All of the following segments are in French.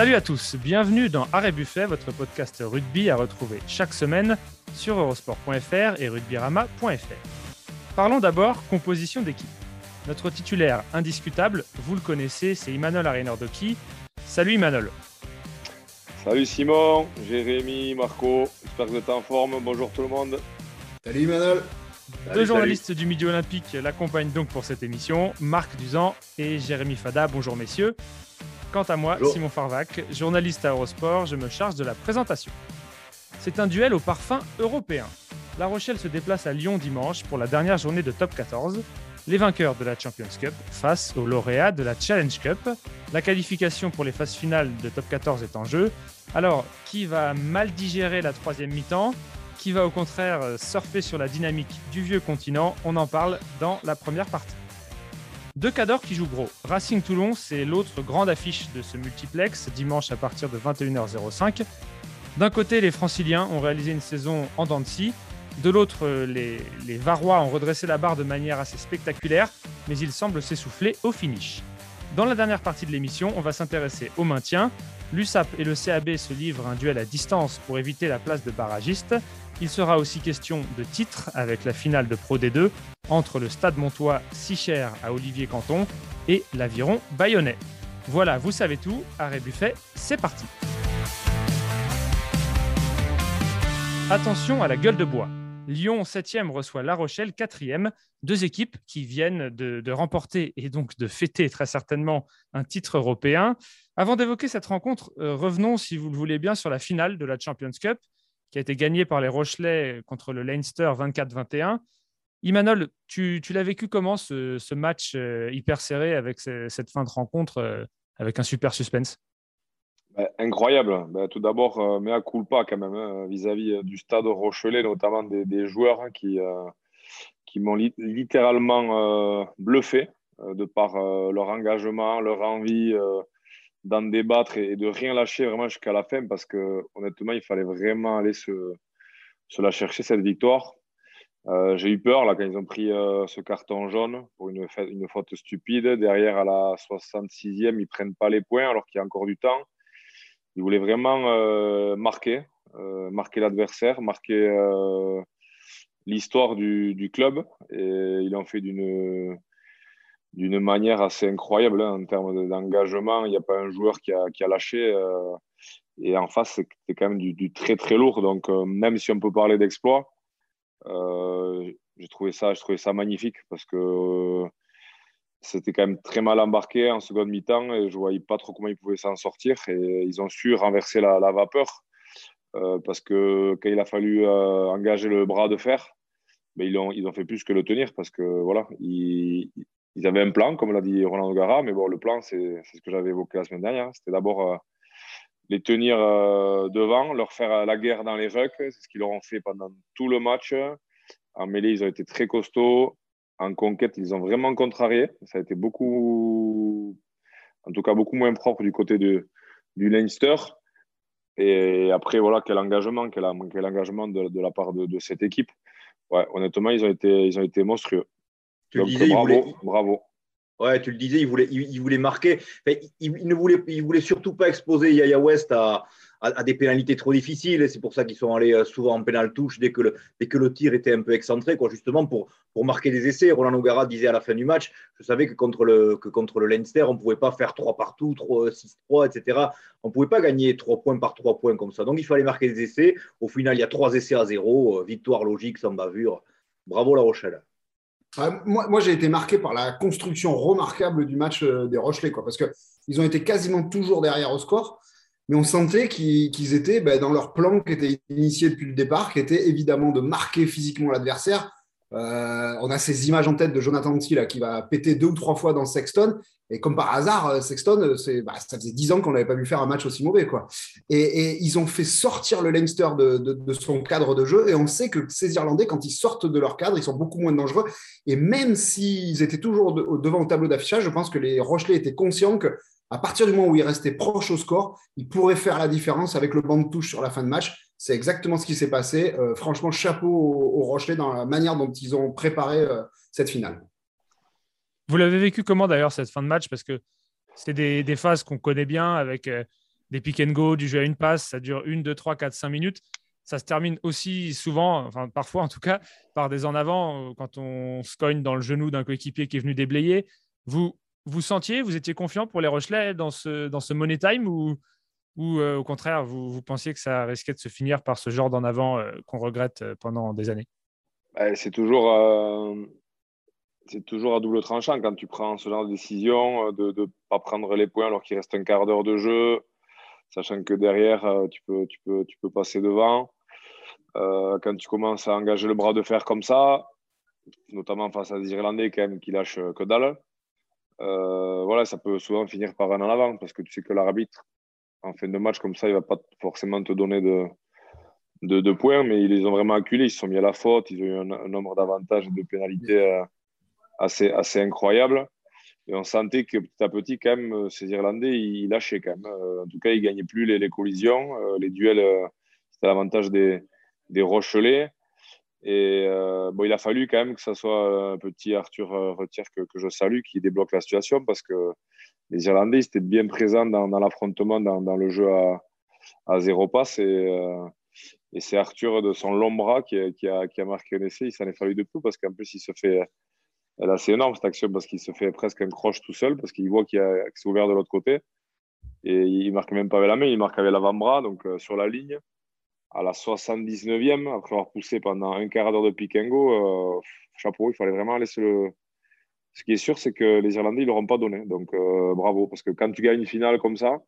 Salut à tous, bienvenue dans Arrêt Buffet, votre podcast rugby à retrouver chaque semaine sur eurosport.fr et rugbyrama.fr. Parlons d'abord composition d'équipe. Notre titulaire indiscutable, vous le connaissez, c'est Imanol Arenordoki. Salut Imanol. Salut Simon, Jérémy, Marco, j'espère que vous êtes en forme. Bonjour tout le monde. Salut Imanol. Deux journalistes du Midi Olympique l'accompagnent donc pour cette émission, Marc Duzan et Jérémy Fada. Bonjour messieurs. Quant à moi, Simon Farvac, journaliste à Eurosport, je me charge de la présentation. C'est un duel au parfum européen. La Rochelle se déplace à Lyon dimanche pour la dernière journée de Top 14. Les vainqueurs de la Champions Cup face aux lauréats de la Challenge Cup. La qualification pour les phases finales de Top 14 est en jeu. Alors, qui va mal digérer la troisième mi-temps? Qui va au contraire surfer sur la dynamique du vieux continent? On en parle dans la première partie. Deux cadors qui jouent gros. Racing Toulon, c'est l'autre grande affiche de ce multiplex, dimanche à partir de 21h05. D'un côté, les franciliens ont réalisé une saison en dents de scie. De l'autre, les, les Varois ont redressé la barre de manière assez spectaculaire, mais ils semblent s'essouffler au finish. Dans la dernière partie de l'émission, on va s'intéresser au maintien. L'USAP et le CAB se livrent un duel à distance pour éviter la place de barragiste. Il sera aussi question de titre avec la finale de Pro D2 entre le Stade Montois si cher à Olivier Canton et l'Aviron Bayonnais. Voilà, vous savez tout. Arrêt Buffet, c'est parti. Attention à la gueule de bois. Lyon 7e reçoit La Rochelle 4e, deux équipes qui viennent de, remporter et donc de fêter très certainement un titre européen. Avant d'évoquer cette rencontre, euh, revenons, si vous le voulez bien, sur la finale de la Champions Cup qui a été gagnée par les Rochelais contre le Leinster 24-21. Imanol, tu, l'as vécu comment ce, match euh, hyper serré avec ce, cette fin de rencontre euh, avec un super suspense? Bah, Incroyable. Bah, tout d'abord, euh, à culpa quand même hein, vis-à-vis -vis du stade Rochelet, notamment des, joueurs hein, qui, euh, qui m'ont li littéralement euh, bluffé de par leur engagement, leur envie d'en débattre et, de rien lâcher vraiment jusqu'à la fin parce que honnêtement, il fallait vraiment aller se, la chercher cette victoire. Euh, j'ai eu peur là quand ils ont pris euh, ce carton jaune pour une, faute stupide. Derrière, à la 66e, ils prennent pas les points alors qu'il y a encore du temps. Ils voulaient vraiment euh, marquer, marquer l'adversaire, marquer l'histoire du, du, club. Et ils l'ont fait d'une d'une manière assez incroyable hein, en termes d'engagement. Il n'y a pas un joueur qui a, lâché. Euh, et en face, c'est quand même du, très très lourd. Donc, même si on peut parler d'exploit, euh, j'ai trouvé ça, ça magnifique parce que euh, c'était quand même très mal embarqué en seconde mi-temps et je voyais pas trop comment ils pouvaient s'en sortir et ils ont su renverser la, vapeur euh, parce que quand il a fallu euh, engager le bras de fer, mais ils ont, ils ont fait plus que le tenir parce que voilà, ils, ils avaient un plan, comme l'a dit Roland Gara, mais bon, le plan, c'est ce que j'avais évoqué la semaine dernière, c'était d'abord euh, les tenir euh, devant, leur faire la guerre dans les rucks. C'est ce qu'ils leur ont fait pendant tout le match. En mêlée, ils ont été très costauds. En conquête, ils ont vraiment contrarié. Ça a été beaucoup, en tout cas, beaucoup moins propre du côté de, du Leinster. Et après, voilà, quel engagement, quel, engagement de, de, la part de, de, cette équipe. Ouais, honnêtement, ils ont été, ils ont été monstrueux. Tu Donc, disais, bravo, voulait... bravo. Ouais, tu le disais, il voulait, il, il voulait marquer. Enfin, il, il, ne voulait, il voulait surtout pas exposer Yaya West à, à, à des pénalités trop difficiles. C'est pour ça qu'ils sont allés souvent en pénal touche dès que, le, dès que le tir était un peu excentré, quoi, justement pour, pour marquer des essais. Roland O'Gara disait à la fin du match, je savais que contre le, que contre le Leinster, on ne pouvait pas faire 3 partout, 6-3, etc. On ne pouvait pas gagner 3 points par 3 points comme ça. Donc il fallait marquer des essais. Au final, il y a 3 essais à 0. Victoire logique, sans bavure. Bravo La Rochelle. Moi, j'ai été marqué par la construction remarquable du match euh, des Rochelais, quoi, parce qu'ils ont été quasiment toujours derrière au score, mais on sentait qu'ils qu étaient ben, dans leur plan qui était initié depuis le départ, qui était évidemment de marquer physiquement l'adversaire. Euh, on a ces images en tête de Jonathan T qui va péter deux ou trois fois dans Sexton. Et comme par hasard, Sexton, bah, ça faisait dix ans qu'on n'avait pas vu faire un match aussi mauvais. Quoi. Et, ils ont fait sortir le Leinster de, son cadre de jeu. Et on sait que ces Irlandais, quand ils sortent de leur cadre, ils sont beaucoup moins dangereux. Et même s'ils étaient toujours de, devant au tableau d'affichage, je pense que les Rochelais étaient conscients que à partir du moment où ils restaient proches au score, ils pourraient faire la différence avec le banc de touche sur la fin de match. C'est exactement ce qui s'est passé. Euh, franchement, chapeau aux, Rochelais dans la manière dont ils ont préparé euh, cette finale. Vous l'avez vécu comment d'ailleurs cette fin de match? Parce que c'est des, phases qu'on connaît bien avec euh, des pick and go, du jeu à une passe, ça dure une, deux, trois, quatre, cinq minutes. Ça se termine aussi souvent, enfin parfois en tout cas, par des en avant quand on se cogne dans le genou d'un coéquipier qui est venu déblayer. Vous, vous sentiez, vous étiez confiant pour les Rochelais dans ce, dans ce money time ou, ou euh, au contraire, vous, pensiez que ça risquait de se finir par ce genre d'en avant euh, qu'on regrette euh, pendant des années? C'est toujours, c'est toujours à double tranchant quand tu prends ce genre de décision de ne pas prendre les points alors qu'il reste un quart d'heure de jeu, sachant que derrière, tu peux, tu peux, tu peux passer devant. quand tu commences à engager le bras de fer comme ça, notamment face à des Irlandais quand même qui lâchent que dalle, voilà, ça peut souvent finir par un en avant parce que tu sais que l'arbitre en fin de match comme ça, il ne va pas forcément te donner de, de, points, mais ils les ont vraiment acculés. Ils se sont mis à la faute, ils ont eu un, nombre d'avantages et de pénalités euh, assez, incroyable. Et on sentait que petit à petit, quand même, euh, ces Irlandais, ils, lâchaient quand même. Euh, en tout cas, ils ne gagnaient plus les, collisions. les duels, c'était l'avantage des, des Rochelais. Et bon, il a fallu quand même que ce soit un petit Arthur Retière que, que, je salue qui débloque la situation parce que les Irlandais étaient bien présents dans, l'affrontement, dans, le jeu à, à zéro passe. Euh, et, c'est Arthur de son long bras qui, a, marqué un essai. Il s'en est fallu de peu parce qu'en plus, il se fait. Elle assez énorme cette action parce qu'il se fait presque un croche tout seul parce qu'il voit qu'il s'est ouvert de l'autre côté. Et il marque même pas avec la main, il marque avec l'avant-bras, donc euh, sur la ligne. À la 79e, après avoir poussé pendant un quart d'heure de pick and go, euh, chapeau, il fallait vraiment laisser le, ce qui est sûr, c'est que les Irlandais, ils ne l'auront pas donné. Donc, euh, bravo. Parce que quand tu gagnes une finale comme ça,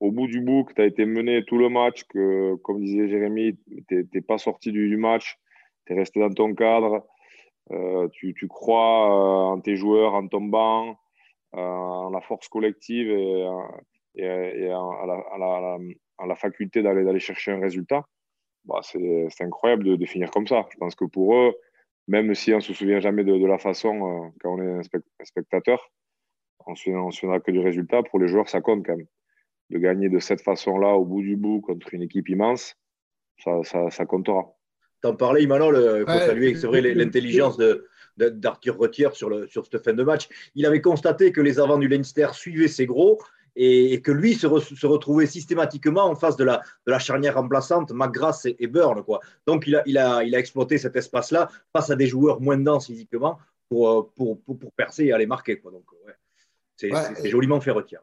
au bout du bout, que tu as été mené tout le match, que, comme disait Jérémy, tu n'es pas sorti du, match, tu es resté dans ton cadre, tu, tu, crois euh, en tes joueurs, en ton banc, en la force collective et, en, la, la, faculté d'aller chercher un résultat. Bah, c'est incroyable de, finir comme ça. Je pense que pour eux, même si on ne se souvient jamais de, la façon euh, quand on est un, spectateur, on ne se souviendra que du résultat. Pour les joueurs, ça compte quand même. De gagner de cette façon-là, au bout du bout, contre une équipe immense, ça, ça comptera. En parlais, il faut saluer, c'est vrai, l'intelligence d'Arthur Retière sur, le, sur cette fin de match. Il avait constaté que les avants du Leinster suivaient ses gros et, que lui se, retrouvait systématiquement en face de la, de la charnière remplaçante, McGrath et, Burn. Quoi. Donc il a, il, a, il a exploité cet espace-là face à des joueurs moins denses physiquement pour, euh, pour, pour, percer et aller marquer. Quoi. Donc ouais, c'est joliment fait retirer.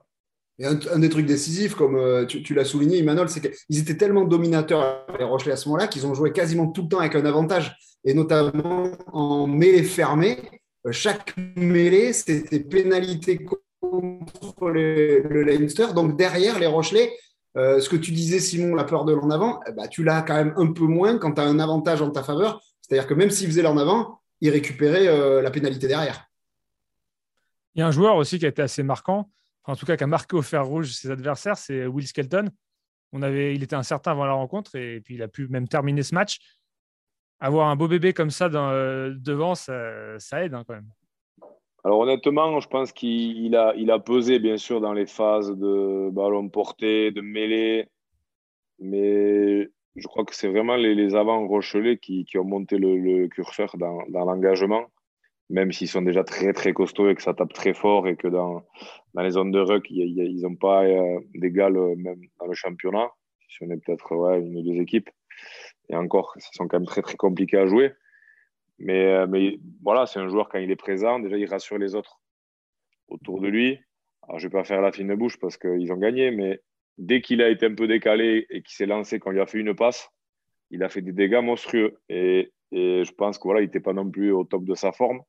Et un, des trucs décisifs, comme euh, tu, l'as souligné, Emmanuel, c'est qu'ils étaient tellement dominateurs, les Rochelais, à ce moment-là, qu'ils ont joué quasiment tout le temps avec un avantage. Et notamment en mêlée fermée, euh, chaque mêlée, c'était pénalité contre le, Leinster. Donc derrière les Rochelais, euh, ce que tu disais, Simon, la peur de l'en avant, eh ben, tu l'as quand même un peu moins quand tu as un avantage en ta faveur. C'est-à-dire que même s'ils faisaient l'en avant, ils récupéraient la pénalité derrière. Il y a un joueur aussi qui a été assez marquant, en tout cas qui a marqué au fer rouge ses adversaires, c'est Will Skelton. On avait, il était incertain avant la rencontre et puis il a pu même terminer ce match. Avoir un beau bébé comme ça euh, devant, ça, aide hein, quand même. Alors honnêtement, je pense qu'il a, pesé bien sûr dans les phases de ballon porté, de mêlée, mais je crois que c'est vraiment les, avants Rochelais qui, ont monté le, curseur dans l'engagement, même s'ils sont déjà très très costauds et que ça tape très fort et que dans, dans les zones de ruck, ils n'ont pas euh, d'égal euh, même dans le championnat. Si on est peut-être une ou deux équipes. Et encore, ils sont quand même très très compliqués à jouer. Mais, euh, mais voilà, c'est un joueur, quand il est présent, déjà, il rassure les autres autour de lui. Alors, je ne vais pas faire la fine bouche parce qu'ils ont gagné, mais dès qu'il a été un peu décalé et qu'il s'est lancé quand il a fait une passe, il a fait des dégâts monstrueux. Et, et je pense qu'il voilà, n'était pas non plus au top de sa forme.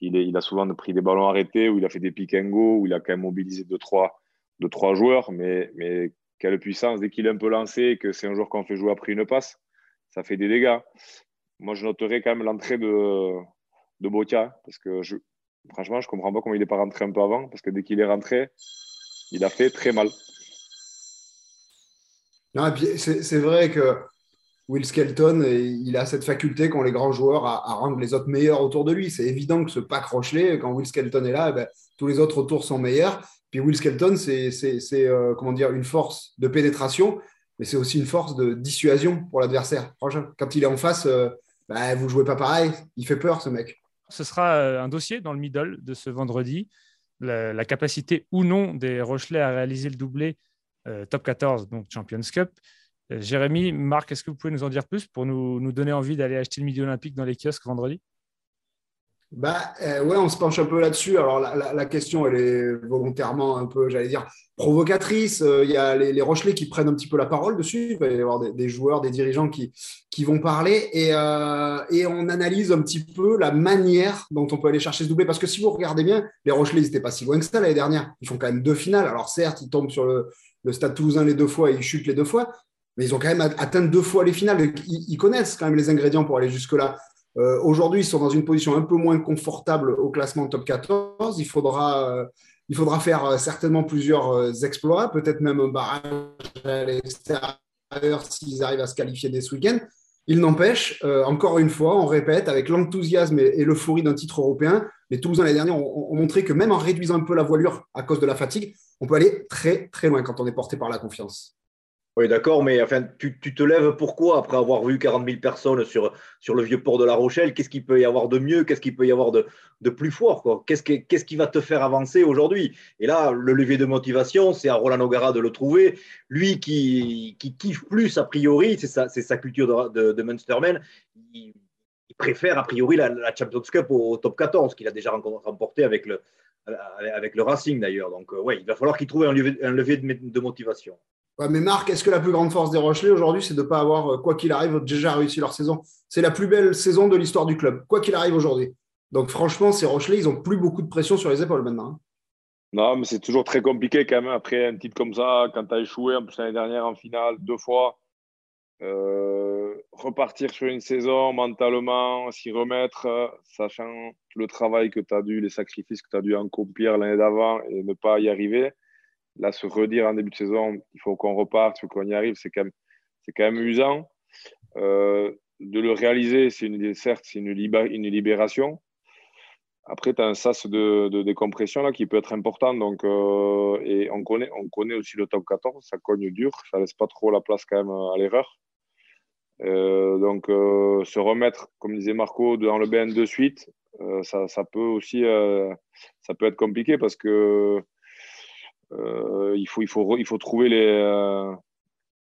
Il a souvent pris des ballons arrêtés, où il a fait des pick and go, où il a quand même mobilisé deux, trois, trois joueurs. Mais, quelle puissance, dès qu'il est un peu lancé que c'est un joueur qu'on fait jouer après une passe, ça fait des dégâts moi, je noterais quand même l'entrée de, de parce que franchement, je ne comprends pas comment il n'est pas rentré un peu avant, parce que dès qu'il est rentré, il a fait très mal. C'est vrai que Will Skelton, il a cette faculté qu'ont les grands joueurs à, rendre les autres meilleurs autour de lui. C'est évident que ce pack Rochelet, quand Will Skelton est là, eh ben, tous les autres autour sont meilleurs. Puis Will Skelton, c'est euh, dire une force de pénétration, mais c'est aussi une force de dissuasion pour l'adversaire. Quand il est en face, euh, bah, vous jouez pas pareil. Il fait peur, ce mec. Ce sera euh, un dossier dans le middle de ce vendredi. La, capacité ou non des Rochelais à réaliser le doublé top 14, donc Champions Cup. Jérémy, Marc, est-ce que vous pouvez nous en dire plus pour nous, nous donner envie d'aller acheter le Midi Olympique dans les kiosques vendredi? Bah, euh, ouais, on se penche un peu là-dessus. Alors, la, question, elle est volontairement un peu, j'allais dire, provocatrice. Euh, il y a les, Rochelais qui prennent un petit peu la parole dessus. Il va y avoir des, joueurs, des dirigeants qui, qui vont parler et, euh, et, on analyse un petit peu la manière dont on peut aller chercher ce doublé. Parce que si vous regardez bien, les Rochelais, ils n'étaient pas si loin que ça l'année dernière. Ils font quand même deux finales. Alors, certes, ils tombent sur le, le Stade Toulousain les deux fois et ils chutent les deux fois. Mais ils ont quand même atteint deux fois les finales. ils connaissent quand même les ingrédients pour aller jusque-là. Euh, aujourd'hui, ils sont dans une position un peu moins confortable au classement top 14. Il faudra, euh, il faudra faire euh, certainement plusieurs exploits, peut-être même un barrage à l'extérieur s'ils arrivent à se qualifier dès ce week-end. Il n'empêche, encore une fois, on répète, avec l'enthousiasme et, l'euphorie d'un titre européen, les Toulousains l'année dernière ont, ont, montré que même en réduisant un peu la voilure à cause de la fatigue, on peut aller très très loin quand on est porté par la confiance. Oui, d'accord, mais enfin, tu, te lèves pourquoi après avoir vu 40 000 personnes sur, sur le vieux port de La Rochelle? Qu'est-ce qu'il peut y avoir de mieux? Qu'est-ce qu'il peut y avoir de, de plus fort Qu'est-ce qui, va te faire avancer aujourd'hui? Et là, le levier de motivation, c'est à Roland O'Gara de le trouver. Lui qui, qui kiffe plus, a priori, c'est sa, sa culture de, de, Munsterman, il, préfère a priori la, Champions Cup au, top 14, qu'il a déjà remporté avec le, avec le Racing d'ailleurs. Donc, euh, ouais, il va falloir qu'il trouve un levier, de, de mais Marc, est-ce que la plus grande force des Rochelais aujourd'hui, c'est de ne pas avoir, euh, quoi qu'il arrive, déjà réussi leur saison? C'est la plus belle saison de l'histoire du club, quoi qu'il arrive aujourd'hui. Donc franchement, ces Rochelais, ils n'ont plus beaucoup de pression sur les épaules maintenant. Hein. Non, mais c'est toujours très compliqué quand même. Après un titre comme ça, quand tu as échoué en plus l'année dernière en finale deux fois, euh, repartir sur une saison mentalement, s'y remettre, sachant le travail que tu as dû, les sacrifices que tu as dû accomplir l'année d'avant et ne pas y arriver là, se redire en début de saison, il faut qu'on reparte, il faut qu'on y arrive, c'est quand même, quand même usant. Euh, de le réaliser, c'est une, certes, c'est une, une, libération. Après, tu as un sas de, de, décompression là, qui peut être important. Donc, euh, et on connaît, on connaît aussi le top 14, ça cogne dur, ça laisse pas trop la place quand même à l'erreur. Euh, donc, se remettre, comme disait Marco, dans le BN de suite, ça, ça, peut aussi ça peut être compliqué parce que euh, il, faut, il, faut, il faut trouver les, euh,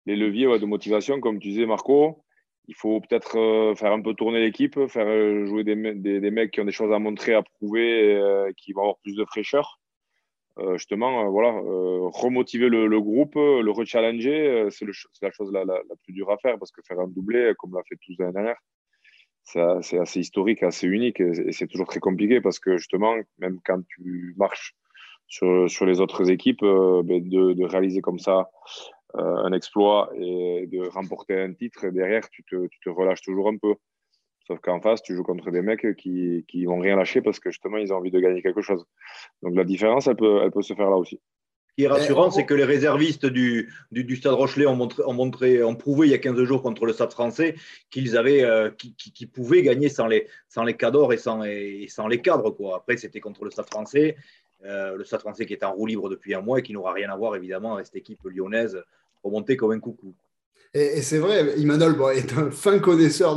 les leviers de motivation, comme tu disais, Marco. Il faut peut-être euh, faire un peu tourner l'équipe, faire jouer des, des, mecs qui ont des choses à montrer, à prouver, qui vont avoir plus de fraîcheur. justement, voilà, remotiver le, groupe, le rechallenger, c'est la chose la, la, plus dure à faire parce que faire un doublé, comme l'a fait tous l'année dernière, c'est assez historique, assez unique et c'est toujours très compliqué parce que justement, même quand tu marches sur, sur les autres équipes, euh, ben, de, de, réaliser comme ça euh, un exploit et de remporter un titre, derrière, tu te, tu te relâches toujours un peu. Sauf qu'en face, tu joues contre des mecs qui, qui vont rien lâcher parce que justement, ils ont envie de gagner quelque chose. Donc la différence, elle peut, elle peut se faire là aussi. Ce qui est rassurant, c'est que les réservistes du, du, Stade Rochelet ont, montré, ont, montré, ont prouvé il y a 15 jours contre le Stade français qu'ils avaient, euh, pouvaient gagner sans les, sans les cadors et sans, et sans les cadres. Quoi. Après, c'était contre le Stade français. Euh, le Stade français qui est en roue libre depuis un mois et qui n'aura rien à voir évidemment avec cette équipe lyonnaise remontée comme un coucou. Et, c'est vrai, Imanol est un fin connaisseur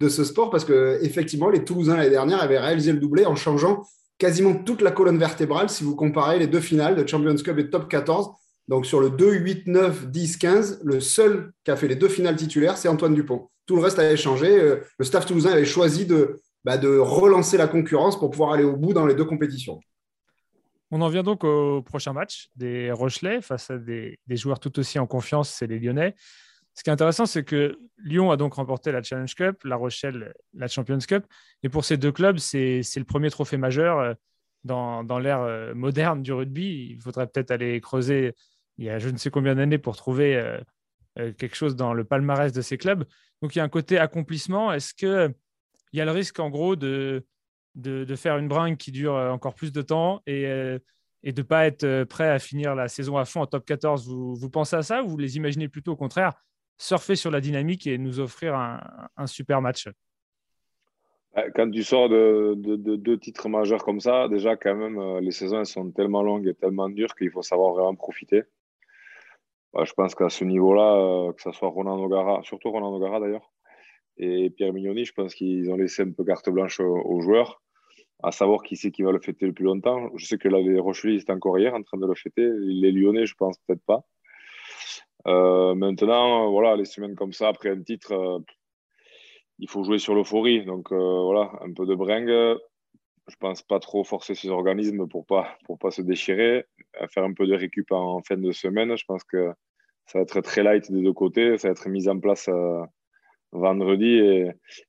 de, ce sport parce que effectivement, les Toulousains l'année dernière avaient réalisé le doublé en changeant quasiment toute la colonne vertébrale si vous comparez les deux finales de Champions Cup et Top 14. Donc sur le 2, 8, 9, 10, 15, le seul qui a fait les deux finales titulaires, c'est Antoine Dupont. Tout le reste avait changé. Euh, le staff toulousain avait choisi bah, de relancer la concurrence pour pouvoir aller au bout dans les deux compétitions. On en vient donc au prochain match des Rochelais face à des, joueurs tout aussi en confiance, c'est les Lyonnais. Ce qui est intéressant, c'est que Lyon a donc remporté la Challenge Cup, La Rochelle la Champions Cup. Et pour ces deux clubs, c'est le premier trophée majeur euh, dans, dans l'ère euh, moderne du rugby. Il faudrait peut-être aller creuser il y a je ne sais combien d'années pour trouver euh, quelque chose dans le palmarès de ces clubs. Donc il y a un côté accomplissement. Est-ce qu'il y a le risque, en gros, de, de, faire une bringue qui dure euh, encore plus de temps et, euh, de ne pas être euh, prêt à finir la saison à fond en top 14. Vous, pensez à ça ou vous les imaginez plutôt au contraire surfer sur la dynamique et nous offrir un, super match? Quand tu sors de, deux titres majeurs comme ça, déjà, quand même, les saisons sont tellement longues et tellement dures qu'il faut savoir vraiment profiter. Bah, je pense qu'à ce niveau-là, que ce soit Ronan Nogara, surtout Ronan Nogara d'ailleurs, et Pierre Mignoni, je pense qu'ils ont laissé un peu carte blanche aux joueurs à savoir qui c'est qui va le fêter le plus longtemps. Je sais que là, les Rochelais, étaient encore hier en train de le fêter. Les Lyonnais, je pense peut-être pas. maintenant, voilà, les semaines comme ça, après un titre, il faut jouer sur l'euphorie. Donc voilà, un peu de bringue. Je pense pas trop forcer ces organismes pour pas pour pas se déchirer, faire un peu de récup en fin de semaine. Je pense que ça va être très light des deux côtés. Ça va être mis en place vendredi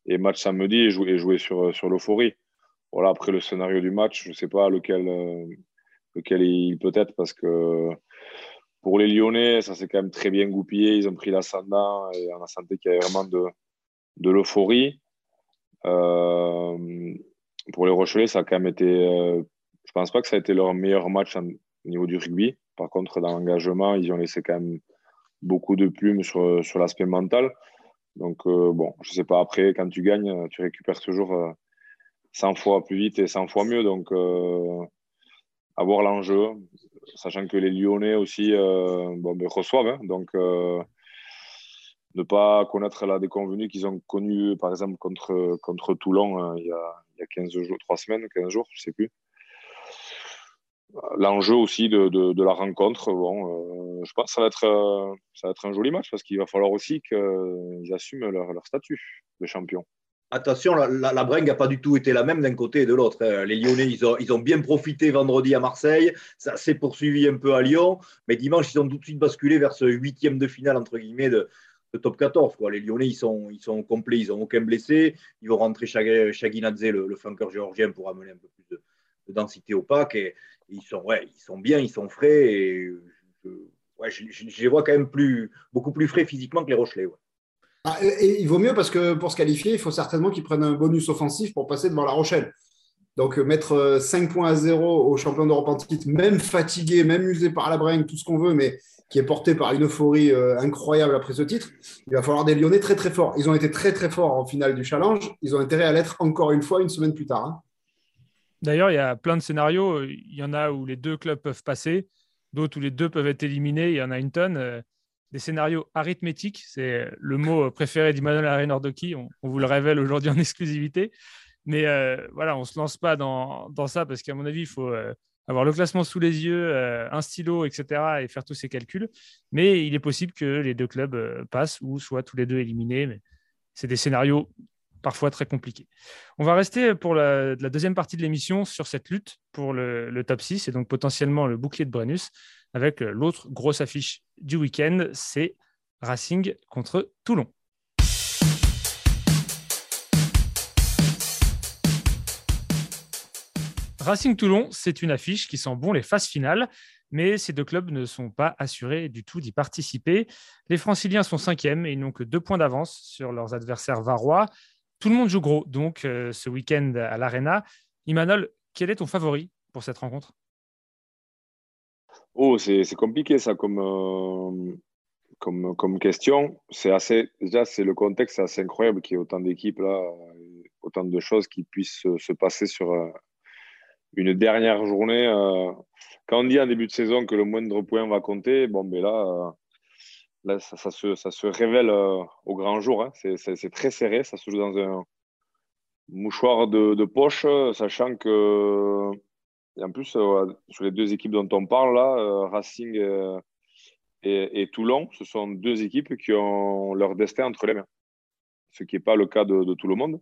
et, match samedi et jouer, et jouer sur, sur l'euphorie. Après le scénario du match, je ne sais pas lequel, euh, lequel il peut être parce que pour les Lyonnais, ça s'est quand même très bien goupillé. Ils ont pris l'ascendant et on a senti qu'il y avait vraiment de, l'euphorie. Euh, pour les Rochelais, ça a quand même été. Euh, je pense pas que ça a été leur meilleur match au niveau du rugby. Par contre, dans l'engagement, ils ont laissé quand même beaucoup de plumes sur, l'aspect mental. Donc, euh, bon, je sais pas, après, quand tu gagnes, tu récupères toujours 100 euh, fois plus vite et 100 fois mieux. Donc, euh, avoir l'enjeu, sachant que les Lyonnais aussi bon, ben, reçoivent. Hein. donc, ne pas connaître la déconvenue qu'ils ont connue, par exemple, contre, contre Toulon il, y a, il y a 15 jours, 3 semaines, 15 jours, je ne sais plus l'enjeu aussi de, de, la rencontre, bon, euh, je pense que ça va, être, euh, ça va être un joli match parce qu'il va falloir aussi qu'ils assument leur, leur, statut de champion. Attention, la, bringue n'a pas du tout été la même d'un côté et de l'autre. Hein. Les Lyonnais, ils ont, bien profité vendredi à Marseille. Ça s'est poursuivi un peu à Lyon. Mais dimanche, ils ont tout de suite basculé vers ce huitième de finale, entre guillemets, de, top 14. Quoi. Les Lyonnais, ils sont, complets. Ils n'ont aucun blessé. Ils vont rentrer Chaginadze, le, le géorgien, pour amener un peu plus de, de densité au pack. Et, ils sont, ouais, ils sont bien, ils sont frais. Et je, les vois quand même plus, beaucoup plus frais physiquement que les Rochelais. Ah, il vaut mieux parce que pour se qualifier, il faut certainement qu'ils prennent un bonus offensif pour passer devant la Rochelle. Donc, euh, mettre 5 euh, points à 0 au champion d'Europe en titre, même fatigué, même usé par la bringue, tout ce qu'on veut, mais qui est porté par une euphorie euh, incroyable après ce titre, il va falloir des Lyonnais très très forts. Ils ont été très très forts en finale du challenge. Ils ont intérêt à l'être encore une fois une semaine plus tard. Hein. D'ailleurs, il y a plein de scénarios. Il y en a où les deux clubs peuvent passer, d'autres où les deux peuvent être éliminés. Il y en a une tonne. Euh, des scénarios arithmétiques, c'est le mot préféré d'Emmanuel Arenordoki. On, on vous le révèle aujourd'hui en exclusivité. Mais euh, voilà, on ne se lance pas dans, ça parce qu'à mon avis, il faut euh, avoir le classement sous les yeux, un stylo, etc. et faire tous ces calculs. Mais il est possible que les deux clubs passent ou soient tous les deux éliminés. Mais c'est des scénarios parfois très compliqué. On va rester pour la, deuxième partie de l'émission sur cette lutte pour le, top 6 et donc potentiellement le bouclier de Brennus avec l'autre grosse affiche du week-end, c'est Racing contre Toulon. Racing Toulon, c'est une affiche qui sent bon les phases finales, mais ces deux clubs ne sont pas assurés du tout d'y participer. Les franciliens sont cinquièmes et n'ont que deux points d'avance sur leurs adversaires varois. Tout le monde joue gros, donc, euh, ce week-end à l'Arena. Imanol, quel est ton favori pour cette rencontre? Oh, c'est compliqué ça comme, euh, comme, question. C'est assez, déjà, c'est le contexte assez incroyable qu'il y ait autant d'équipes autant de choses qui puissent se, passer sur euh, une dernière journée. quand on dit en début de saison que le moindre point va compter, bon, ben là, ça, se, révèle euh, au grand jour. Hein. C'est très serré. Ça se joue dans un mouchoir de, poche, sachant que, et en plus, euh, sur les deux équipes dont on parle euh, Racing et, Toulon, ce sont deux équipes qui ont leur destin entre les mains. Ce qui n'est pas le cas de, tout le monde.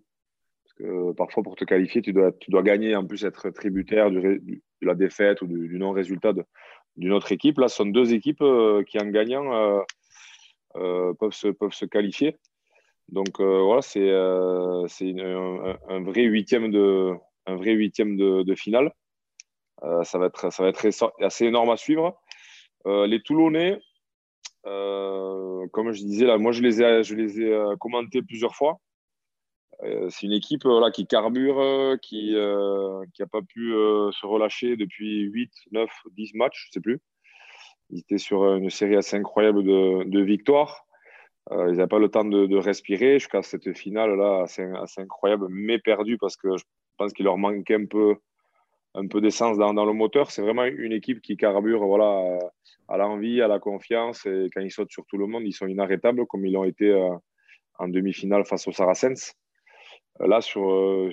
Parce que parfois, pour te qualifier, tu dois, gagner, en plus être tributaire de la défaite ou du, non-résultat d'une autre équipe. Là, ce sont deux équipes qui, en gagnant, euh, peuvent, se, qualifier. Donc euh, voilà, c'est euh, un, vrai huitième de finale. Ça va être, ça va être assez énorme à suivre. les Toulonnais, comme je disais, là, moi je les ai, commentés plusieurs fois. c'est une équipe qui carbure, qui n'a pas pu se relâcher depuis 8, 9, 10 matchs, je ne sais plus. Ils étaient sur une série assez incroyable de, victoires. Euh, ils n'avaient pas le temps de, de respirer jusqu'à cette finale-là assez, assez, incroyable, mais perdue parce que je pense qu'il leur manquait un peu, un peu d'essence dans, dans, le moteur. C'est vraiment une équipe qui carbure voilà, à l'envie, à la confiance. Et quand ils sautent sur tout le monde, ils sont inarrêtables comme ils l'ont été euh, en demi-finale face aux Saracens. Euh, là, sur,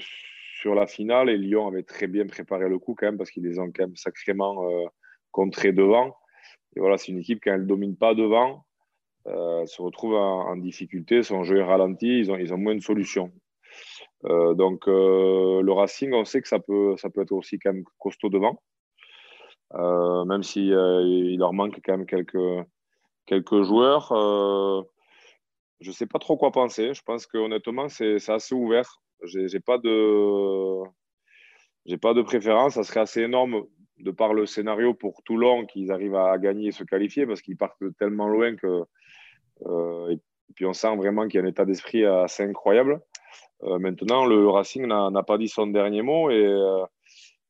sur la finale, et Lyon avait très bien préparé le coup quand même parce qu'ils les ont quand même sacrément contrés devant. Et voilà, c'est une équipe, quand elle ne domine pas devant, se retrouvent en, difficulté, son jeu est ralenti, ils ont moins de solutions. Donc le Racing, on sait que ça peut, ça être aussi quand même costaud devant, même s'il il leur manque quand même quelques, joueurs. je ne sais pas trop quoi penser. Je pense que honnêtement, c'est assez ouvert. J'ai pas de j'ai pas de préférence. Ça serait assez énorme de par le scénario pour Toulon qu'ils arrivent à gagner et se qualifier parce qu'ils partent tellement loin que. Euh, et puis on sent vraiment qu'il y a un état d'esprit assez incroyable. Euh, maintenant, le Racing n'a pas dit son dernier mot et, euh,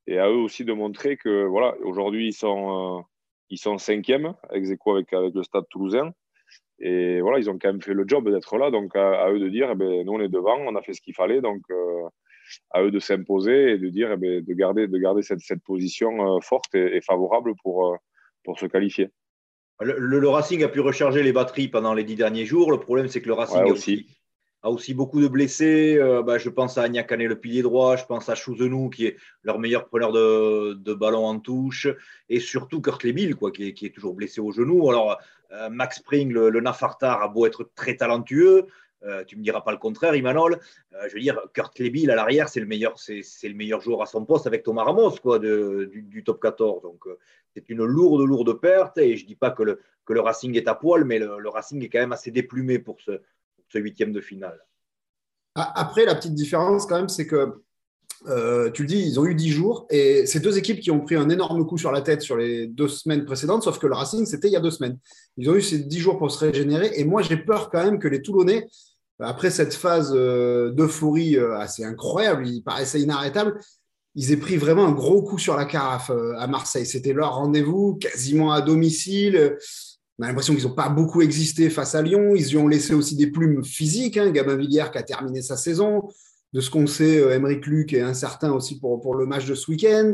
et, à eux aussi de montrer que voilà, aujourd'hui ils sont, ils sont cinquièmes ex avec, avec le Stade toulousain. Et voilà, ils ont quand même fait le job d'être là. Donc à, eux de dire, eh ben, nous on est devant, on a fait ce qu'il fallait. Donc à eux de s'imposer et de dire, eh ben, de garder, de garder cette, cette position euh, forte et, favorable pour, euh, pour se qualifier. Le, Racing a pu recharger les batteries pendant les dix derniers jours. Le problème, c'est que le Racing a, aussi. A, aussi. beaucoup de blessés. Euh, bah, je pense à Agnacané, le pilier droit. Je pense à Chouzenou, qui est leur meilleur preneur de, ballon en touche. Et surtout Kurt Lebil, quoi, qui, est, toujours blessé au genou. Alors, Max Spring, le, le a beau être très talentueux. Euh, tu me diras pas le contraire, Imanol. Euh, je veux dire, Kurt Lebil à l'arrière, c'est le meilleur, c'est, le meilleur joueur à son poste avec Thomas Ramos, quoi, du, top 14. Donc, euh, c'est une lourde, lourde perte. Et je dis pas que le, que le Racing est à poil, mais le, Racing est quand même assez déplumé pour ce, huitième de finale. Après, la petite différence, quand même, c'est que tu le dis, ils ont eu 10 jours et ces deux équipes qui ont pris un énorme coup sur la tête sur les deux semaines précédentes, sauf que le Racing, c'était il y a deux semaines. Ils ont eu ces 10 jours pour se régénérer et moi, j'ai peur quand même que les Toulonnais, après cette phase euh, d'euphorie euh, assez incroyable, il paraissait inarrêtable, ils aient pris vraiment un gros coup sur la carafe euh, à Marseille. C'était leur rendez-vous, quasiment à domicile. On a l'impression qu'ils n'ont pas beaucoup existé face à Lyon. Ils y ont laissé aussi des plumes physiques. Hein. Gabin Villière qui a terminé sa saison. De ce qu'on sait, Emeric Luc est incertain aussi pour, le match de ce week-end.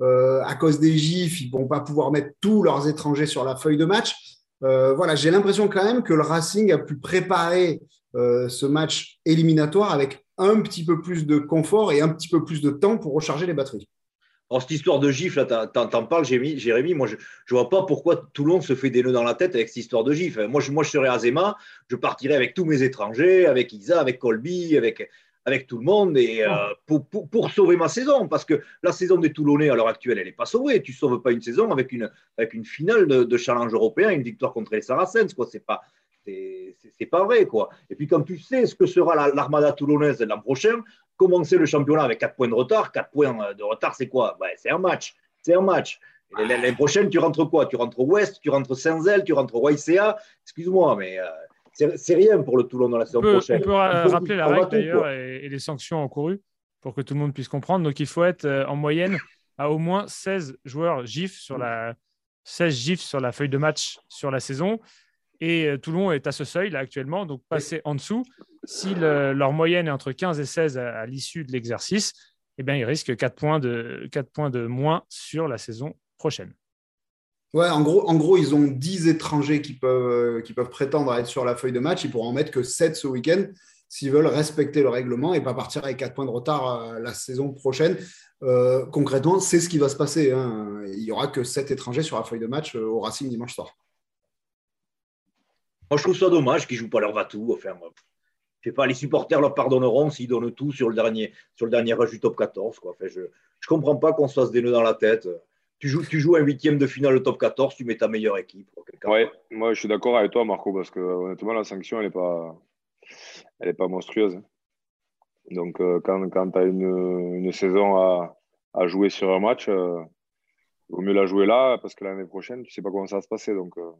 à cause des gifs, ils ne vont pas pouvoir mettre tous leurs étrangers sur la feuille de match. voilà, j'ai l'impression quand même que le Racing a pu préparer euh, ce match éliminatoire avec un petit peu plus de confort et un petit peu plus de temps pour recharger les batteries. Alors, cette histoire de gifle, là, t'en parles, Jérémy. Moi, je ne vois pas pourquoi monde se fait des nœuds dans la tête avec cette histoire de gifle. Moi, je, moi, je serais Azema, je partirais avec tous mes étrangers, avec Isa, avec Colby, avec, avec tout le monde, et euh, pour, pour, pour, sauver ma saison. Parce que la saison des Toulonnais, à l'heure actuelle, elle n'est pas sauvée. Tu ne sauves pas une saison avec une, avec une finale de, de challenge européen, une victoire contre les Saracens. Ce n'est pas, c'est pas vrai, quoi. Et puis, quand tu sais ce que sera l'Armada toulonnaise l'an prochain, commencer le championnat avec 4 points de retard, 4 points de retard, c'est quoi? C'est un match. C'est un match. L'année prochaine, tu rentres quoi? Tu rentres Ouest, tu rentres Saint-Zel, tu rentres YCA. Excuse-moi, mais euh, c'est rien pour le Toulon dans la saison prochaine. On peut rappeler la règle d'ailleurs et, les sanctions encourues pour que tout le monde puisse comprendre. Donc, il faut être euh, en moyenne à au moins 16 joueurs GIF sur la 16 GIF sur la feuille de match sur la saison. Et euh, Toulon est à ce seuil là actuellement, donc passer en dessous. Si leur moyenne est entre 15 et 16 à, l'issue de l'exercice, eh bien, ils risquent 4 points, de, 4 points de moins sur la saison prochaine. Ouais, en gros, en gros, ils ont 10 étrangers qui peuvent, euh, qui peuvent prétendre à être sur la feuille de match. Ils pourront en mettre que 7 ce week-end s'ils veulent respecter le règlement et pas partir avec 4 points de retard euh, la saison prochaine. concrètement, c'est ce qui va se passer. Hein. Il n'y aura que 7 étrangers sur la feuille de match au Racing dimanche soir. Moi, je trouve ça dommage qu'ils ne jouent pas leur va-tout. Enfin, je sais pas, les supporters leur pardonneront s'ils donnent tout sur le dernier, sur le dernier rush du top 14. Quoi. je ne comprends pas qu'on se fasse des nœuds dans la tête. Tu joues, tu joues un huitième de finale au top 14, tu mets ta meilleure équipe. Oui, moi je suis d'accord avec toi, Marco, parce que honnêtement, la sanction, elle n'est pas, elle est pas monstrueuse. Donc, euh, quand, quand tu as une, une, saison à, à, jouer sur un match, euh, il vaut mieux la jouer là, parce que l'année prochaine, tu ne sais pas comment ça va se passer. Donc, euh,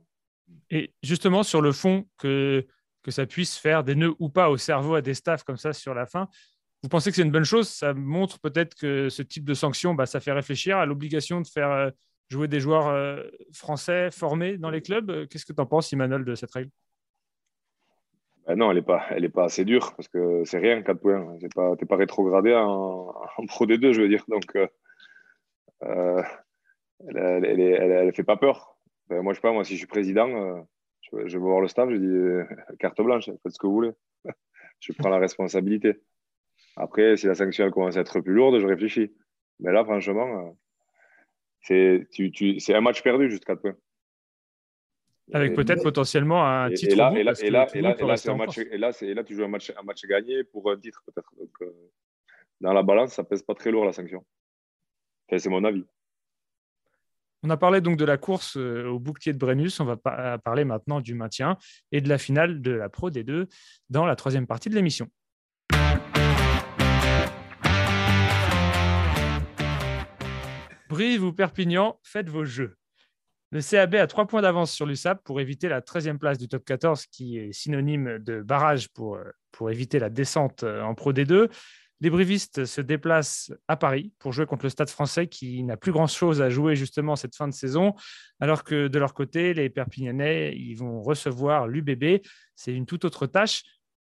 et justement, sur le fond, que, que ça puisse faire des nœuds ou pas au cerveau à des staffs comme ça sur la fin, vous pensez que c'est une bonne chose? Ça montre peut-être que ce type de sanction, bah, ça fait réfléchir à l'obligation de faire euh, jouer des joueurs euh, français formés dans les clubs. Qu'est-ce que tu en penses, Emmanuel, de cette règle? Ben non, elle n'est pas, pas assez dure parce que c'est rien, 4 points. Tu n'es pas, rétrogradé en, Pro D2, je veux dire. Donc, euh, elle ne fait pas peur. Ben, moi, je sais pas, moi, si je suis président, euh, je, vais voir le staff, je dis euh, carte blanche, faites ce que vous voulez. je prends la responsabilité. Après, si la sanction commence à être plus lourde, je réfléchis. Mais là, franchement, euh, c'est un match perdu jusqu'à points. Avec peut-être potentiellement un titre. Et là, et là, et là, et là, et là, et là, tu joues un match, un match gagné pour un titre peut-être. Euh, dans la balance, ça pèse pas très lourd la sanction. c'est mon avis. On a parlé donc de la course euh, au bouclier de Brennus. On va parler maintenant du maintien et de la finale de la Pro D2 dans la troisième partie de l'émission. Brive ou Perpignan, faites vos jeux. Le CAB a trois points d'avance sur l'USAP pour éviter la 13e place du top 14, qui est synonyme de barrage pour, euh, pour éviter la descente euh, en Pro D2. Les brivistes se déplacent à Paris pour jouer contre le Stade français qui n'a plus grand-chose à jouer justement cette fin de saison, alors que de leur côté, les Perpignanais, ils vont recevoir l'UBB. C'est une toute autre tâche.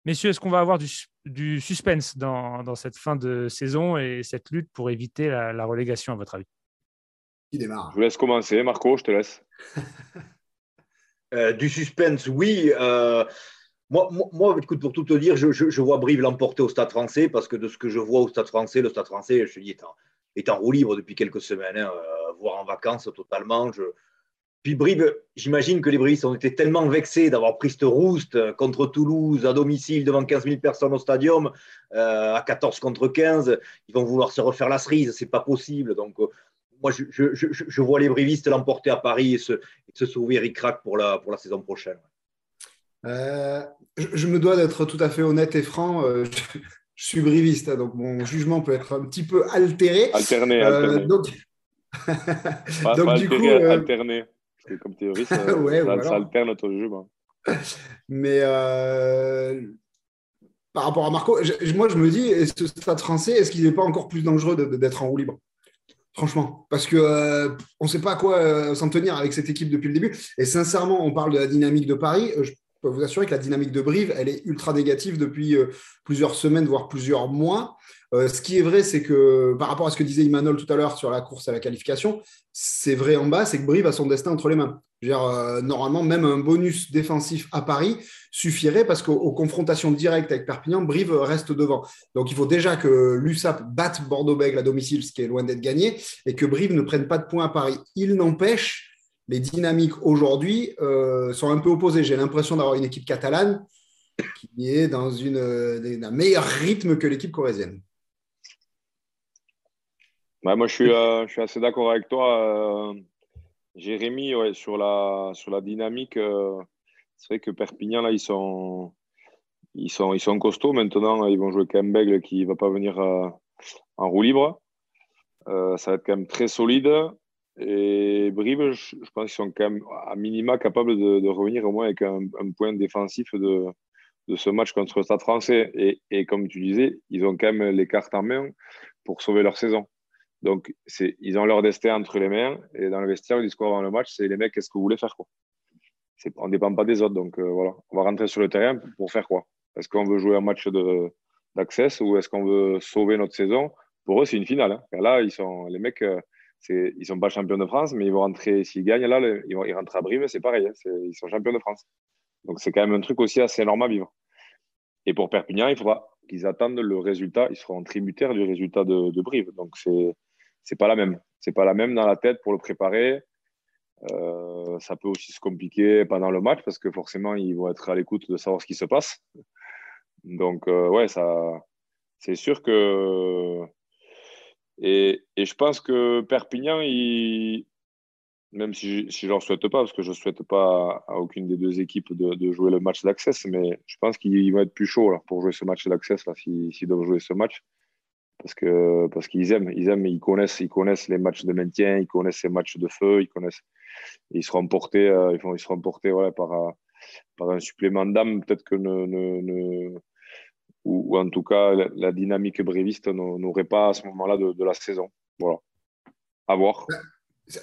Messieurs, est-ce qu'on va avoir du, suspense dans, cette fin de saison et cette lutte pour éviter la relégation, à votre avis? Démarre? Je vous laisse commencer. Marco, je te laisse. Euh, du suspense, oui. Euh, moi, moi, écoute, pour tout te dire, je, vois Brive l'emporter au Stade français parce que de ce que je vois au Stade français, le Stade français, je te dis, est en, roue libre depuis quelques semaines, hein, euh, voire en vacances totalement. Je... Puis Brive, j'imagine que les Brivistes ont été tellement vexés d'avoir pris ce rouste contre Toulouse à domicile devant 15 000 personnes au stadium, à 14 contre 15. Ils vont vouloir se refaire la cerise, c'est pas possible. Donc, moi, je, vois les brivistes l'emporter à Paris et se, se sauver ric-rac pour la, pour la saison prochaine. Euh, je, me dois d'être tout à fait honnête et franc. Euh, je, suis briviste, hein, donc mon jugement peut être un petit peu altéré. Alterné, euh, alterné. donc, donc du coup, alterné. comme théorie, ça, ça, alterne notre jugement. Mais par rapport à Marco, moi je me dis, est-ce que Stade français, est-ce qu'il n'est pas encore plus dangereux d'être en roue libre? Franchement, parce que euh, on ne sait pas à quoi euh, s'en tenir avec cette équipe depuis le début. Et sincèrement, on parle de la dynamique de Paris. Je peux vous assurer que la dynamique de Brive, elle est ultra négative depuis plusieurs semaines, voire plusieurs mois. ce qui est vrai, c'est que par rapport à ce que disait Imanol tout à l'heure sur la course à la qualification, c'est vrai en bas, c'est que Brive a son destin entre les mains. Euh, normalement, même un bonus défensif à Paris suffirait parce qu'aux confrontations directes avec Perpignan, Brive reste devant. Donc il faut déjà que l'USAP batte Bordeaux-Bègles à domicile, ce qui est loin d'être gagné, et que Brive ne prenne pas de points à Paris. Il n'empêche, les dynamiques aujourd'hui euh, sont un peu opposées. J'ai l'impression d'avoir une équipe catalane qui est dans une, un meilleur rythme que l'équipe corésienne. moi, je suis, euh, je suis assez d'accord avec toi. Jérémy, sur, la, sur la dynamique, euh, c'est vrai que Perpignan, là, ils sont, ils sont, ils sont costauds. Maintenant, ils vont jouer Kembeg qui ne va pas venir euh, en roue libre. Euh, ça va être quand même très solide. Et Brive, je, pense qu'ils sont quand même à minima capables de, revenir au moins avec un, point défensif de, ce match contre le Stade français. Et, comme tu disais, ils ont quand même les cartes en main pour sauver leur saison. Donc, ils ont leur destin entre les mains. Et dans le vestiaire, le discours avant le match, c'est les mecs, qu'est-ce que vous voulez faire quoi On ne dépend pas des autres. Donc, euh, voilà, on va rentrer sur le terrain pour faire quoi Est-ce qu'on veut jouer un match d'accès ou est-ce qu'on veut sauver notre saison? Pour eux, c'est une finale. Hein. Là, ils sont, les mecs, euh, ils ne sont pas champions de France, mais ils vont rentrer, s'ils gagnent, là, ils, vont, ils rentrent à Brive, c'est pareil. Hein. ils sont champions de France. Donc, c'est quand même un truc aussi assez énorme à vivre. Et pour Perpignan, il faudra qu'ils attendent le résultat. Ils seront tributaires du résultat de, Brive. Donc, c'est c'est pas la même. C'est pas la même dans la tête pour le préparer. Euh, ça peut aussi se compliquer pendant le match parce que forcément ils vont être à l'écoute de savoir ce qui se passe. Donc euh, ouais, ça, c'est sûr que et, je pense que Perpignan, même si, je leur souhaite pas, parce que je souhaite pas à aucune des deux équipes de, jouer le match d'accès, mais je pense qu'ils vont être plus chauds pour jouer ce match d'accès s'ils doivent jouer ce match. Parce que parce qu'ils aiment, ils aiment, ils connaissent, ils connaissent les matchs de maintien, ils connaissent les matchs de feu, ils connaissent, ils seront portés, euh, ils, ils seront portés par un supplément d'âme, peut-être que ne, ne, ou, en tout cas la, dynamique bréviste n'aurait pas à ce moment-là de, la saison. Voilà, à voir.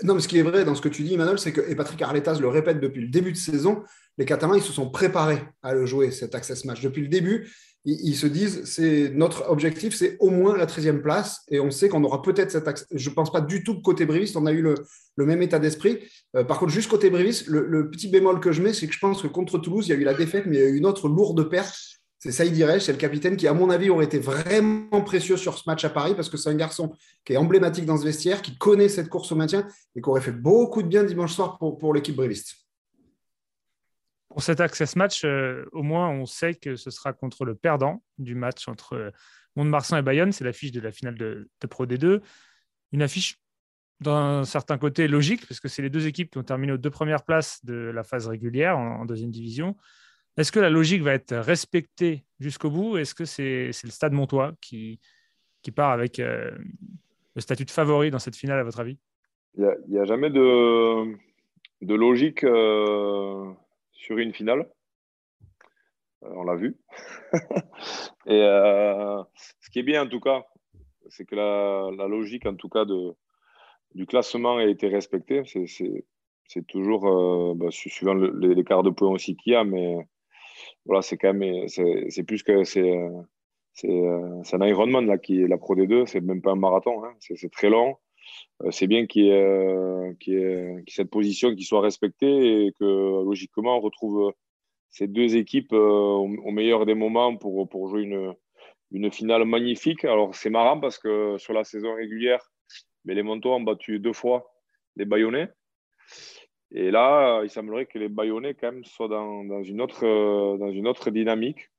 Non, mais ce qui est vrai dans ce que tu dis, Emmanuel, c'est que, et Patrick Arletas le répète depuis le début de saison, les Catalans, ils se sont préparés à le jouer, cet Access Match. Depuis le début, ils, se disent, c'est notre objectif, c'est au moins la 13e place, et on sait qu'on aura peut-être cet accès. Je ne pense pas du tout que côté Bréviste, on a eu le, même état d'esprit. Euh, par contre, juste côté Bréviste, le, petit bémol que je mets, c'est que je pense que contre Toulouse, il y a eu la défaite, mais il y a eu une autre lourde perte. C'est Saïd Irech, c'est le capitaine qui, à mon avis, aurait été vraiment précieux sur ce match à Paris, parce que c'est un garçon qui est emblématique dans ce vestiaire, qui connaît cette course au maintien, et qui aurait fait beaucoup de bien dimanche soir pour, l'équipe bréviste. Pour cet access match, au moins, on sait que ce sera contre le perdant du match entre Mont-de-Marsan et Bayonne. C'est l'affiche de la finale de, de Pro D2. Une affiche d'un certain côté logique, parce que c'est les deux équipes qui ont terminé aux deux premières places de la phase régulière en, deuxième division. Est-ce que la logique va être respectée jusqu'au bout? Est-ce que c'est le stade Montois qui, part avec euh, le statut de favori dans cette finale, à votre avis? Il n'y a, jamais de, logique euh, sur une finale. Euh, on l'a vu. Et ce qui est bien, en tout cas, c'est que la, logique, en tout cas, du classement a été respecté. C'est toujours, bah, suivant l'écart de points aussi qu'il y a, mais voilà, c'est quand même, c'est plus que c'est c'est un Ironman là qui est la Pro D2, c'est même pas un marathon, hein. c'est très long. Euh, c'est bien qu'il y, cette position qui soit respectée et que logiquement on retrouve ces deux équipes euh, au, meilleur des moments pour, pour jouer une, une finale magnifique. Alors c'est marrant parce que sur la saison régulière, les Montois ont battu deux fois les Bayonnais. Et là, il semblerait que les Bayonnais, quand même, soient dans, dans une, autre, dans une autre dynamique.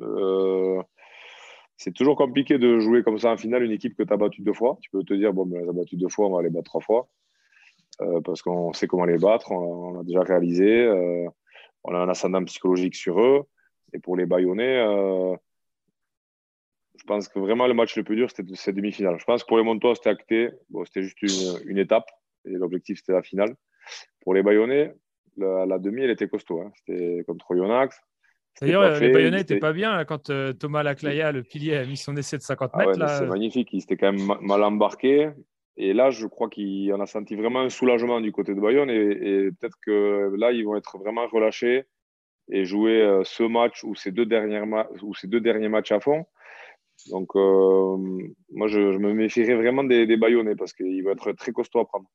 Euh, c'est toujours compliqué de jouer comme ça en finale une équipe que tu as battue deux fois. Tu peux te dire, bon, ben, les a battu deux fois, on va les battre trois fois. Euh, parce qu'on sait comment les battre, on, a déjà réalisé. Euh, on a un ascendant psychologique sur eux. Et pour les Bayonnais, je pense que vraiment le match le plus dur, c'était cette demi-finale. Je pense que pour les Montois, c'était acté. C'était juste une, étape. Et l'objectif, c'était la finale. Pour les Bayonnais, la, demi, elle était costaud. Hein. C'était contre Yonax. D'ailleurs, les Bayonnais n'étaient pas bien quand euh, Thomas Laclaya, le pilier, a mis son essai de 50 ah mètres. C'est magnifique. Il s'était quand même mal embarqué. Et là, je crois qu'on a senti vraiment un soulagement du côté de Bayonne. Et, peut-être que là, ils vont être vraiment relâchés et jouer euh, ce match ou ces deux, derniers ou ces deux derniers matchs à fond. Donc, euh, moi, je, me méfierais vraiment des, des Bayonnais parce qu'il va être très costaud à prendre.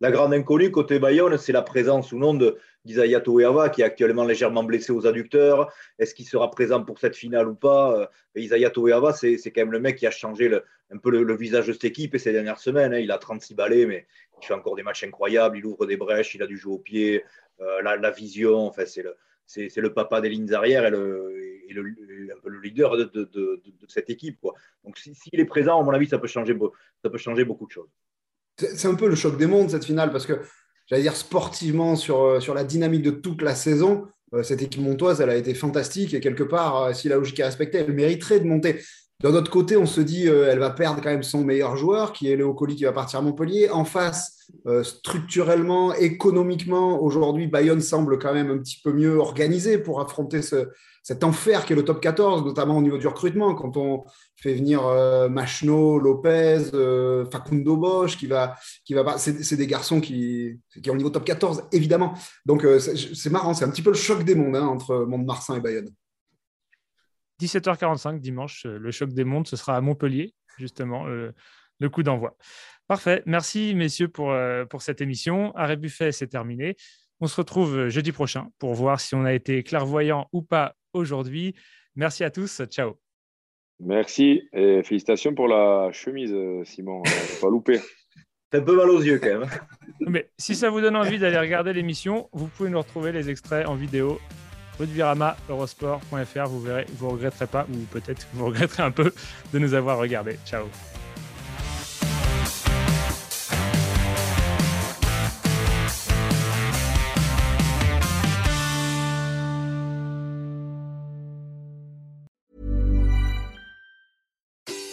La grande inconnue côté Bayonne, c'est la présence ou non d'Isaiah Toeava, qui est actuellement légèrement blessé aux adducteurs. Est-ce qu'il sera présent pour cette finale ou pas? Euh, Isaiah Toeava, c'est quand même le mec qui a changé un peu le, visage de cette équipe ces dernières semaines. Hein. Il a 36 balais, mais il fait encore des matchs incroyables. Il ouvre des brèches, il a du jeu au pied, euh, la, vision. C'est le, papa des lignes arrière et le, leader de, cette équipe. Donc s'il est présent, à mon avis, ça peut changer, ça peut changer beaucoup de choses. C'est un peu le choc des mondes, cette finale, parce que j'allais dire sportivement, sur, euh, sur la dynamique de toute la saison, euh, cette équipe montoise, elle a été fantastique et quelque part, euh, si la logique est respectée, elle mériterait de monter. D'un autre côté, on se dit euh, elle va perdre quand même son meilleur joueur, qui est Léo Colli, qui va partir à Montpellier. En face, structurellement, économiquement, aujourd'hui, Bayonne semble quand même un petit peu mieux organisé pour affronter cet enfer qui est le top 14, notamment au niveau du recrutement. Quand on fait venir euh, Machno, Lopez, Facundo Bosch, qui va, qui c'est des garçons qui, ont au niveau top 14, évidemment. Donc c'est marrant, c'est un petit peu le choc des mondes hein, entre Mont-de-Marsan et Bayonne. 17h45 dimanche, euh, le choc des mondes, ce sera à Montpellier, justement, euh, le coup d'envoi. Parfait. Merci, messieurs, pour, euh, pour cette émission. Arrêt Buffet, c'est terminé. On se retrouve jeudi prochain pour voir si on a été clairvoyant ou pas aujourd'hui. Merci à tous. Ciao. Merci et félicitations pour la chemise, Simon. pas loupé. C'est un peu mal aux yeux quand même. Mais si ça vous donne envie d'aller regarder l'émission, vous pouvez nous retrouver les extraits en vidéo Virama, eurosport.fr, vous verrez, vous regretterez pas, ou peut-être vous regretterez un peu de nous avoir regardé. Ciao.